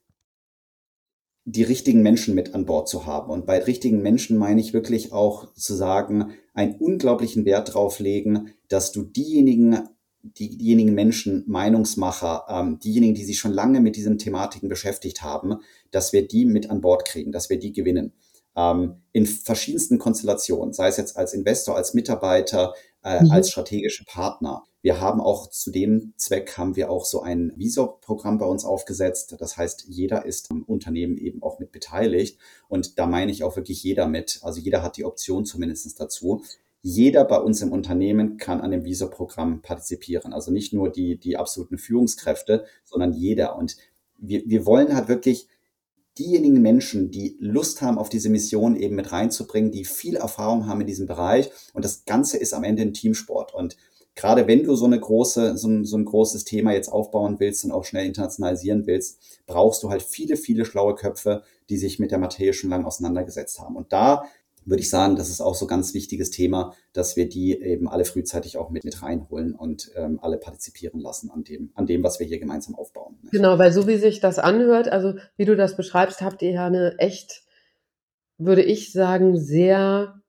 die richtigen Menschen mit an Bord zu haben. Und bei richtigen Menschen meine ich wirklich auch zu sagen, einen unglaublichen Wert drauf legen, dass du diejenigen, die, diejenigen Menschen, Meinungsmacher, ähm, diejenigen, die sich schon lange mit diesen Thematiken beschäftigt haben, dass wir die mit an Bord kriegen, dass wir die gewinnen. Ähm, in verschiedensten Konstellationen, sei es jetzt als Investor, als Mitarbeiter, äh, mhm. als strategische Partner. Wir haben auch zu dem Zweck haben wir auch so ein Visor-Programm bei uns aufgesetzt. Das heißt, jeder ist am Unternehmen eben auch mit beteiligt. Und da meine ich auch wirklich jeder mit. Also jeder hat die Option zumindest dazu. Jeder bei uns im Unternehmen kann an dem Visor-Programm partizipieren. Also nicht nur die, die absoluten Führungskräfte, sondern jeder. Und wir, wir wollen halt wirklich diejenigen Menschen, die Lust haben, auf diese Mission eben mit reinzubringen, die viel Erfahrung haben in diesem Bereich. Und das Ganze ist am Ende ein Teamsport. Und gerade wenn du so eine große, so ein, so ein großes Thema jetzt aufbauen willst und auch schnell internationalisieren willst, brauchst du halt viele, viele schlaue Köpfe, die sich mit der Materie schon lange auseinandergesetzt haben. Und da würde ich sagen, das ist auch so ganz wichtiges Thema, dass wir die eben alle frühzeitig auch mit, mit reinholen und ähm, alle partizipieren lassen an dem, an dem, was wir hier gemeinsam aufbauen. Genau, weil so wie sich das anhört, also wie du das beschreibst, habt ihr ja eine echt, würde ich sagen, sehr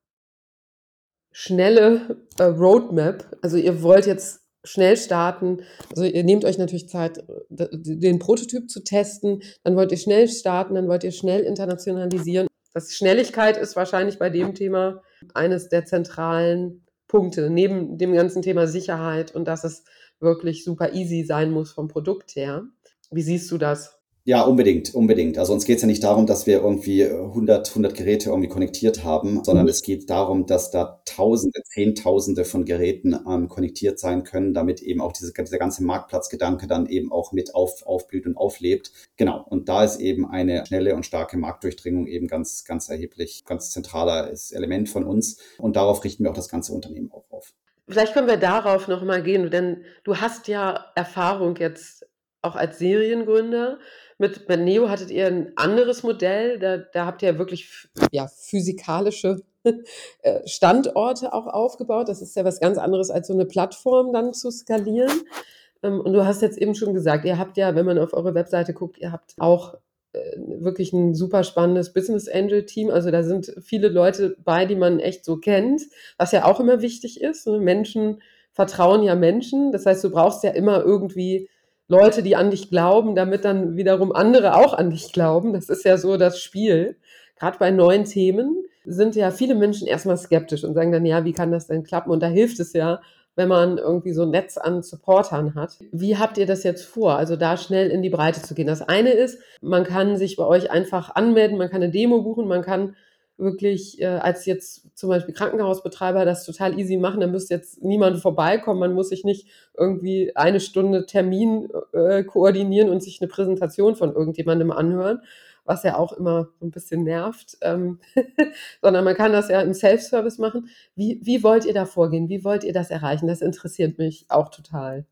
schnelle äh, Roadmap. Also ihr wollt jetzt schnell starten. Also ihr nehmt euch natürlich Zeit, den Prototyp zu testen, dann wollt ihr schnell starten, dann wollt ihr schnell internationalisieren das Schnelligkeit ist wahrscheinlich bei dem Thema eines der zentralen Punkte, neben dem ganzen Thema Sicherheit und dass es wirklich super easy sein muss vom Produkt her. Wie siehst du das? Ja, unbedingt, unbedingt. Also uns geht es ja nicht darum, dass wir irgendwie 100, 100 Geräte irgendwie konnektiert haben, sondern mhm. es geht darum, dass da Tausende, Zehntausende von Geräten ähm, konnektiert sein können, damit eben auch diese, dieser ganze Marktplatzgedanke dann eben auch mit auf, aufblüht und auflebt. Genau. Und da ist eben eine schnelle und starke Marktdurchdringung eben ganz, ganz erheblich, ganz zentrales Element von uns. Und darauf richten wir auch das ganze Unternehmen auch auf. Vielleicht können wir darauf nochmal gehen, denn du hast ja Erfahrung jetzt auch als Seriengründer. Mit, mit Neo hattet ihr ein anderes Modell, da, da habt ihr wirklich ja, physikalische äh, Standorte auch aufgebaut. Das ist ja was ganz anderes, als so eine Plattform dann zu skalieren. Ähm, und du hast jetzt eben schon gesagt, ihr habt ja, wenn man auf eure Webseite guckt, ihr habt auch äh, wirklich ein super spannendes Business Angel Team. Also da sind viele Leute bei, die man echt so kennt, was ja auch immer wichtig ist. Ne? Menschen vertrauen ja Menschen. Das heißt, du brauchst ja immer irgendwie Leute, die an dich glauben, damit dann wiederum andere auch an dich glauben. Das ist ja so das Spiel. Gerade bei neuen Themen sind ja viele Menschen erstmal skeptisch und sagen dann, ja, wie kann das denn klappen? Und da hilft es ja, wenn man irgendwie so ein Netz an Supportern hat. Wie habt ihr das jetzt vor? Also da schnell in die Breite zu gehen. Das eine ist, man kann sich bei euch einfach anmelden, man kann eine Demo buchen, man kann wirklich äh, als jetzt zum Beispiel Krankenhausbetreiber das total easy machen. Da müsste jetzt niemand vorbeikommen. Man muss sich nicht irgendwie eine Stunde Termin äh, koordinieren und sich eine Präsentation von irgendjemandem anhören, was ja auch immer so ein bisschen nervt, ähm, sondern man kann das ja im Self-Service machen. Wie, wie wollt ihr da vorgehen? Wie wollt ihr das erreichen? Das interessiert mich auch total.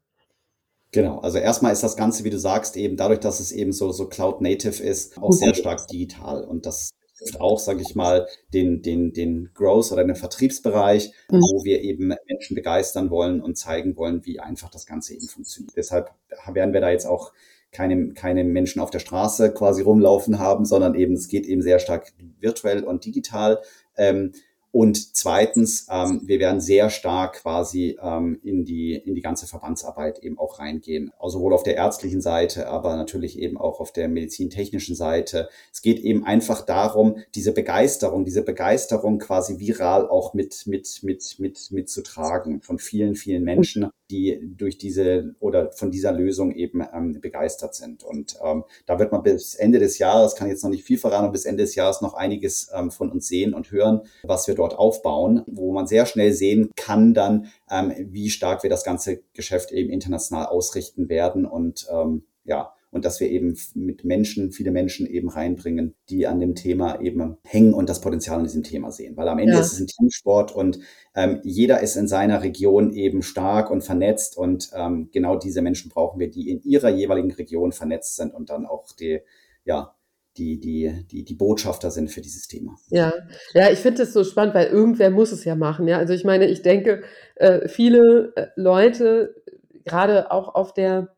Genau, also erstmal ist das Ganze, wie du sagst, eben dadurch, dass es eben so, so Cloud-Native ist, auch sehr stark digital. Und das betrifft auch, sage ich mal, den, den, den Growth oder den Vertriebsbereich, mhm. wo wir eben Menschen begeistern wollen und zeigen wollen, wie einfach das Ganze eben funktioniert. Deshalb werden wir da jetzt auch keine, keine Menschen auf der Straße quasi rumlaufen haben, sondern eben es geht eben sehr stark virtuell und digital. Ähm, Und zweitens, ähm, wir werden sehr stark quasi ähm, in, die, in die ganze Verbandsarbeit eben auch reingehen. Also sowohl auf der ärztlichen Seite, aber natürlich eben auch auf der medizintechnischen Seite. Es geht eben einfach darum, diese Begeisterung, diese Begeisterung quasi viral auch mit, mit, mit, mit, mitzutragen von vielen, vielen Menschen, die durch diese oder von dieser Lösung eben ähm, begeistert sind. Und ähm, da wird man bis Ende des Jahres, kann jetzt noch nicht viel verraten, bis Ende des Jahres noch einiges ähm, von uns sehen und hören, was wir dort aufbauen, wo man sehr schnell sehen kann dann, ähm, wie stark wir das ganze Geschäft eben international ausrichten werden und ähm, ja, und dass wir eben mit Menschen, viele Menschen eben reinbringen, die an dem Thema eben hängen und das Potenzial in diesem Thema sehen. Weil am Ende ja. ist es ein Teamsport und ähm, jeder ist in seiner Region eben stark und vernetzt und ähm, genau diese Menschen brauchen wir, die in ihrer jeweiligen Region vernetzt sind und dann auch die, ja, die, die, die, die Botschafter sind für dieses Thema. Ja, ja, ich finde das so spannend, weil irgendwer muss es ja machen. Ja, also ich meine, ich denke, äh, viele äh, Leute, gerade auch auf der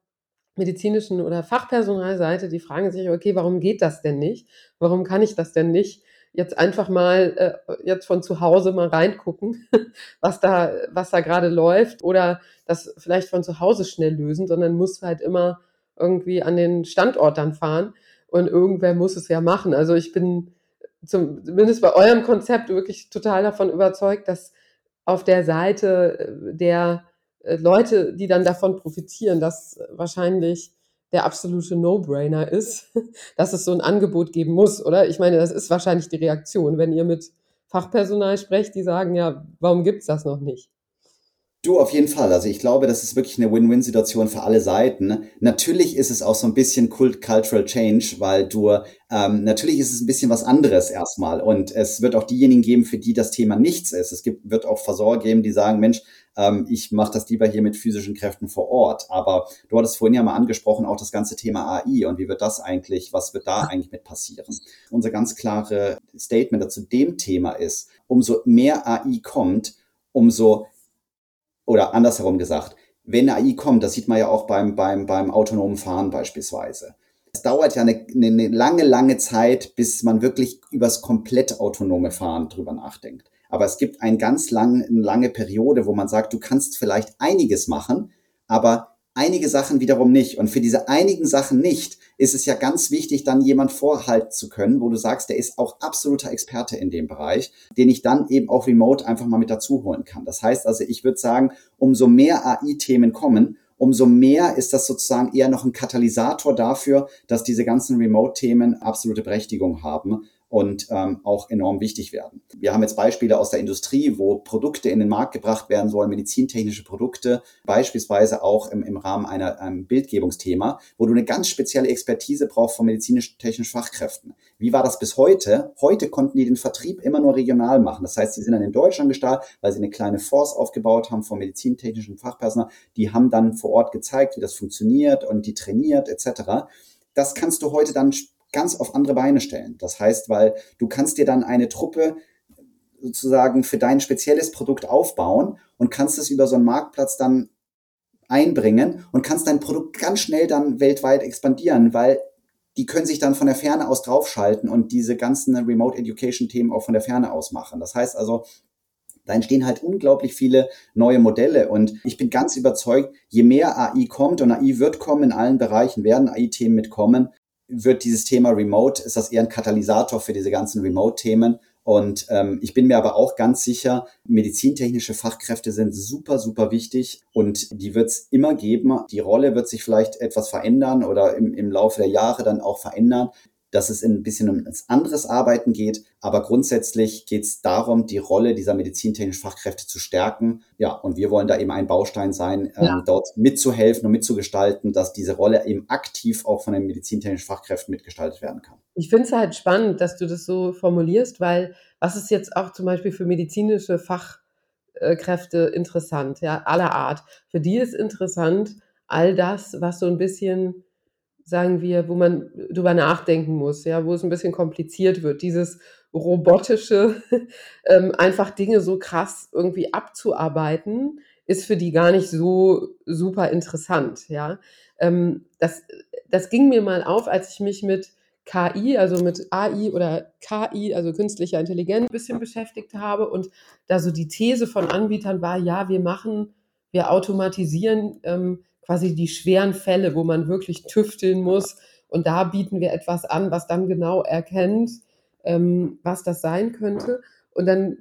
medizinischen oder Fachpersonalseite, die fragen sich, okay, warum geht das denn nicht? Warum kann ich das denn nicht? Jetzt einfach mal äh, jetzt von zu Hause mal reingucken, was da, was da gerade läuft oder das vielleicht von zu Hause schnell lösen, sondern muss halt immer irgendwie an den Standort dann fahren und irgendwer muss es ja machen. Also ich bin zum, zumindest bei eurem Konzept wirklich total davon überzeugt, dass auf der Seite äh, der Leute, die dann davon profitieren, das wahrscheinlich der absolute No-Brainer ist, dass es so ein Angebot geben muss, oder? Ich meine, das ist wahrscheinlich die Reaktion, wenn ihr mit Fachpersonal sprecht, die sagen, ja, warum gibt's das noch nicht? Du, auf jeden Fall. Also ich glaube, das ist wirklich eine Win-Win-Situation für alle Seiten. Natürlich ist es auch so ein bisschen Kult Cultural Change, weil du, ähm, natürlich ist es ein bisschen was anderes erstmal. Und es wird auch diejenigen geben, für die das Thema nichts ist. Es gibt, wird auch Versorger geben, die sagen, Mensch, ähm, ich mache das lieber hier mit physischen Kräften vor Ort. Aber du hattest vorhin ja mal angesprochen, auch das ganze Thema AI und wie wird das eigentlich, was wird da eigentlich mit passieren? Unser ganz klare Statement dazu dem Thema ist, umso mehr AI kommt, umso oder andersherum gesagt, wenn AI kommt, das sieht man ja auch beim, beim, beim autonomen Fahren beispielsweise. Es dauert ja eine, eine lange, lange Zeit, bis man wirklich übers komplett autonome Fahren drüber nachdenkt. Aber es gibt ein ganz lang, eine lange Periode, wo man sagt, du kannst vielleicht einiges machen, aber einige Sachen wiederum nicht. Und für diese einigen Sachen nicht ist es ja ganz wichtig, dann jemand vorhalten zu können, wo du sagst, der ist auch absoluter Experte in dem Bereich, den ich dann eben auch remote einfach mal mit dazu holen kann. Das heißt also, ich würde sagen, umso mehr AI-Themen kommen, umso mehr ist das sozusagen eher noch ein Katalysator dafür, dass diese ganzen Remote-Themen absolute Berechtigung haben und ähm, auch enorm wichtig werden. Wir haben jetzt Beispiele aus der Industrie, wo Produkte in den Markt gebracht werden sollen, medizintechnische Produkte, beispielsweise auch im, im Rahmen einer einem Bildgebungsthema, wo du eine ganz spezielle Expertise brauchst von medizinisch-technischen Fachkräften. Wie war das bis heute? Heute konnten die den Vertrieb immer nur regional machen. Das heißt, sie sind dann in Deutschland gestartet, weil sie eine kleine Force aufgebaut haben von medizintechnischen Fachpersonal. Die haben dann vor Ort gezeigt, wie das funktioniert und die trainiert etc. Das kannst du heute dann ganz auf andere Beine stellen. Das heißt, weil du kannst dir dann eine Truppe sozusagen für dein spezielles Produkt aufbauen und kannst es über so einen Marktplatz dann einbringen und kannst dein Produkt ganz schnell dann weltweit expandieren, weil die können sich dann von der Ferne aus draufschalten und diese ganzen Remote Education Themen auch von der Ferne aus machen. Das heißt also, da entstehen halt unglaublich viele neue Modelle und ich bin ganz überzeugt, je mehr AI kommt und AI wird kommen in allen Bereichen, werden AI-Themen mitkommen, wird dieses Thema Remote, ist das eher ein Katalysator für diese ganzen Remote-Themen. Und ähm, ich bin mir aber auch ganz sicher, medizintechnische Fachkräfte sind super, super wichtig und die wird es immer geben. Die Rolle wird sich vielleicht etwas verändern oder im, im Laufe der Jahre dann auch verändern dass es ein bisschen um ein anderes Arbeiten geht. Aber grundsätzlich geht es darum, die Rolle dieser medizintechnischen Fachkräfte zu stärken. Ja, und wir wollen da eben ein Baustein sein, ja. ähm, dort mitzuhelfen und mitzugestalten, dass diese Rolle eben aktiv auch von den medizintechnischen Fachkräften mitgestaltet werden kann. Ich finde es halt spannend, dass du das so formulierst, weil was ist jetzt auch zum Beispiel für medizinische Fachkräfte interessant, ja, aller Art. Für die ist interessant all das, was so ein bisschen sagen wir, wo man drüber nachdenken muss, ja, wo es ein bisschen kompliziert wird. Dieses robotische, ähm, einfach Dinge so krass irgendwie abzuarbeiten, ist für die gar nicht so super interessant, ja. Ähm, das, das ging mir mal auf, als ich mich mit KI, also mit AI oder KI, also künstlicher Intelligenz, ein bisschen beschäftigt habe. Und da so die These von Anbietern war, ja, wir machen, wir automatisieren ähm, quasi die schweren Fälle, wo man wirklich tüfteln muss. Und da bieten wir etwas an, was dann genau erkennt, ähm, was das sein könnte. Und dann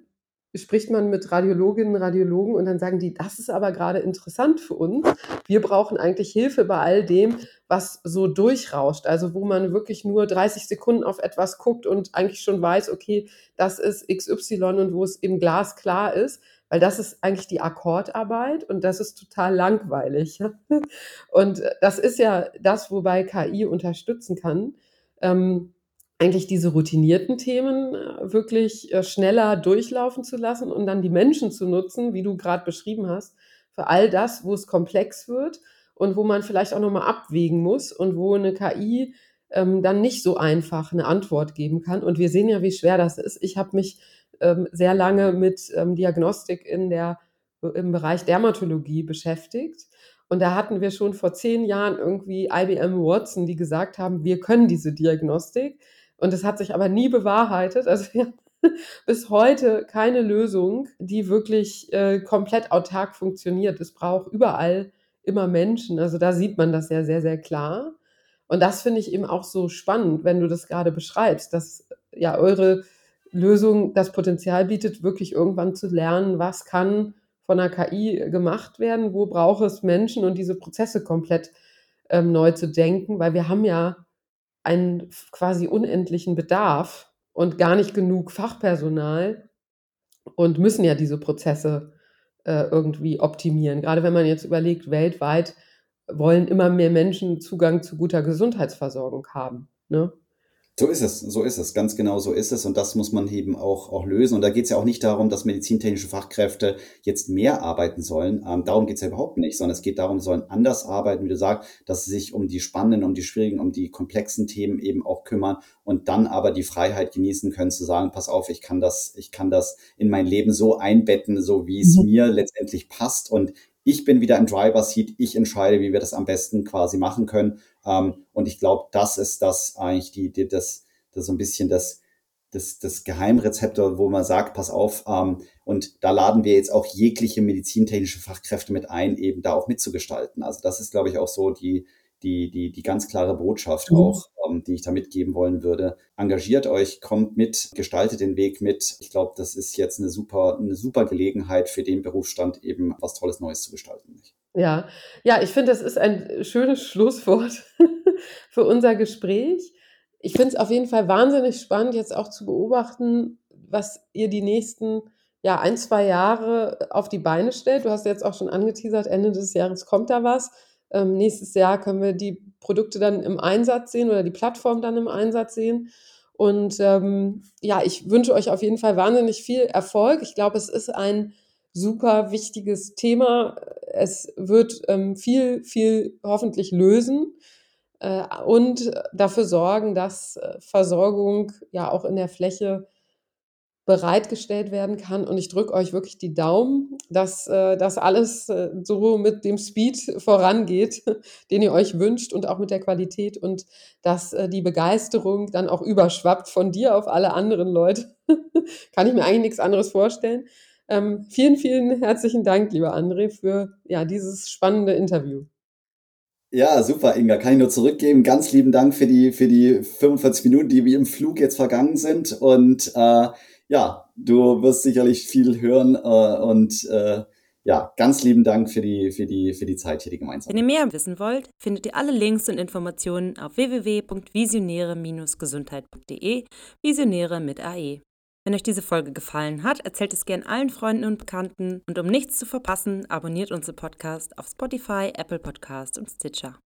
spricht man mit Radiologinnen, Radiologen und dann sagen die, das ist aber gerade interessant für uns. Wir brauchen eigentlich Hilfe bei all dem, was so durchrauscht. Also wo man wirklich nur 30 Sekunden auf etwas guckt und eigentlich schon weiß, okay, das ist XY und wo es im Glas klar ist. Weil das ist eigentlich die Akkordarbeit und das ist total langweilig. Und das ist ja das, wobei KI unterstützen kann. Ähm, eigentlich diese routinierten Themen äh, wirklich äh, schneller durchlaufen zu lassen und dann die Menschen zu nutzen, wie du gerade beschrieben hast, für all das, wo es komplex wird und wo man vielleicht auch nochmal abwägen muss und wo eine KI ähm, dann nicht so einfach eine Antwort geben kann. Und wir sehen ja, wie schwer das ist. Ich habe mich ähm, sehr lange mit ähm, Diagnostik in der, im Bereich Dermatologie beschäftigt. Und da hatten wir schon vor zehn Jahren irgendwie IBM Watson, die gesagt haben, wir können diese Diagnostik. Und es hat sich aber nie bewahrheitet. Also wir bis heute keine Lösung, die wirklich äh, komplett autark funktioniert. Es braucht überall immer Menschen. Also da sieht man das ja sehr, sehr klar. Und das finde ich eben auch so spannend, wenn du das gerade beschreibst, dass ja eure Lösung das Potenzial bietet, wirklich irgendwann zu lernen, was kann von der KI gemacht werden, wo braucht es Menschen und diese Prozesse komplett ähm, neu zu denken, weil wir haben ja einen quasi unendlichen Bedarf und gar nicht genug Fachpersonal und müssen ja diese Prozesse äh, irgendwie optimieren. Gerade wenn man jetzt überlegt, weltweit wollen immer mehr Menschen Zugang zu guter Gesundheitsversorgung haben. Ne? So ist es, so ist es, ganz genau so ist es und das muss man eben auch, auch lösen. Und da geht es ja auch nicht darum, dass medizintechnische Fachkräfte jetzt mehr arbeiten sollen. Ähm, darum geht es ja überhaupt nicht, sondern es geht darum, sie sollen anders arbeiten, wie du sagst, dass sie sich um die spannenden, um die schwierigen, um die komplexen Themen eben auch kümmern und dann aber die Freiheit genießen können zu sagen, pass auf, ich kann das, ich kann das in mein Leben so einbetten, so wie es mhm. mir letztendlich passt und ich bin wieder im Driver Seat, ich entscheide, wie wir das am besten quasi machen können. Ähm, und ich glaube, das ist das eigentlich die, die das, das so ein bisschen das, das, das Geheimrezeptor, wo man sagt, pass auf, ähm, und da laden wir jetzt auch jegliche medizintechnische Fachkräfte mit ein, eben da auch mitzugestalten. Also das ist, glaube ich, auch so die, die, die, die ganz klare Botschaft mhm. auch, ähm, die ich da mitgeben wollen würde. Engagiert euch, kommt mit, gestaltet den Weg mit. Ich glaube, das ist jetzt eine super, eine super Gelegenheit für den Berufsstand eben was Tolles Neues zu gestalten. Ja, ja, ich finde, das ist ein schönes Schlusswort für unser Gespräch. Ich finde es auf jeden Fall wahnsinnig spannend, jetzt auch zu beobachten, was ihr die nächsten ja, ein, zwei Jahre auf die Beine stellt. Du hast jetzt auch schon angeteasert, Ende des Jahres kommt da was. Ähm, nächstes Jahr können wir die Produkte dann im Einsatz sehen oder die Plattform dann im Einsatz sehen. Und ähm, ja, ich wünsche euch auf jeden Fall wahnsinnig viel Erfolg. Ich glaube, es ist ein super wichtiges Thema. Es wird ähm, viel, viel hoffentlich lösen äh, und dafür sorgen, dass äh, Versorgung ja auch in der Fläche bereitgestellt werden kann. Und ich drücke euch wirklich die Daumen, dass äh, das alles äh, so mit dem Speed vorangeht, den ihr euch wünscht und auch mit der Qualität und dass äh, die Begeisterung dann auch überschwappt von dir auf alle anderen Leute. kann ich mir eigentlich nichts anderes vorstellen. Ähm, vielen, vielen herzlichen Dank, lieber André, für ja, dieses spannende Interview. Ja, super, Inga. Kann ich nur zurückgeben. Ganz lieben Dank für die, für die 45 Minuten, die wie im Flug jetzt vergangen sind. Und äh, ja, du wirst sicherlich viel hören äh, und äh, ja, ganz lieben Dank für die, für die, für die Zeit hier, die gemeinsam. Wenn ihr mehr wissen wollt, findet ihr alle Links und Informationen auf www.visionäre-gesundheit.de, Visionäre mit AE. Wenn euch diese Folge gefallen hat, erzählt es gern allen Freunden und Bekannten und um nichts zu verpassen, abonniert unseren Podcast auf Spotify, Apple Podcast und Stitcher.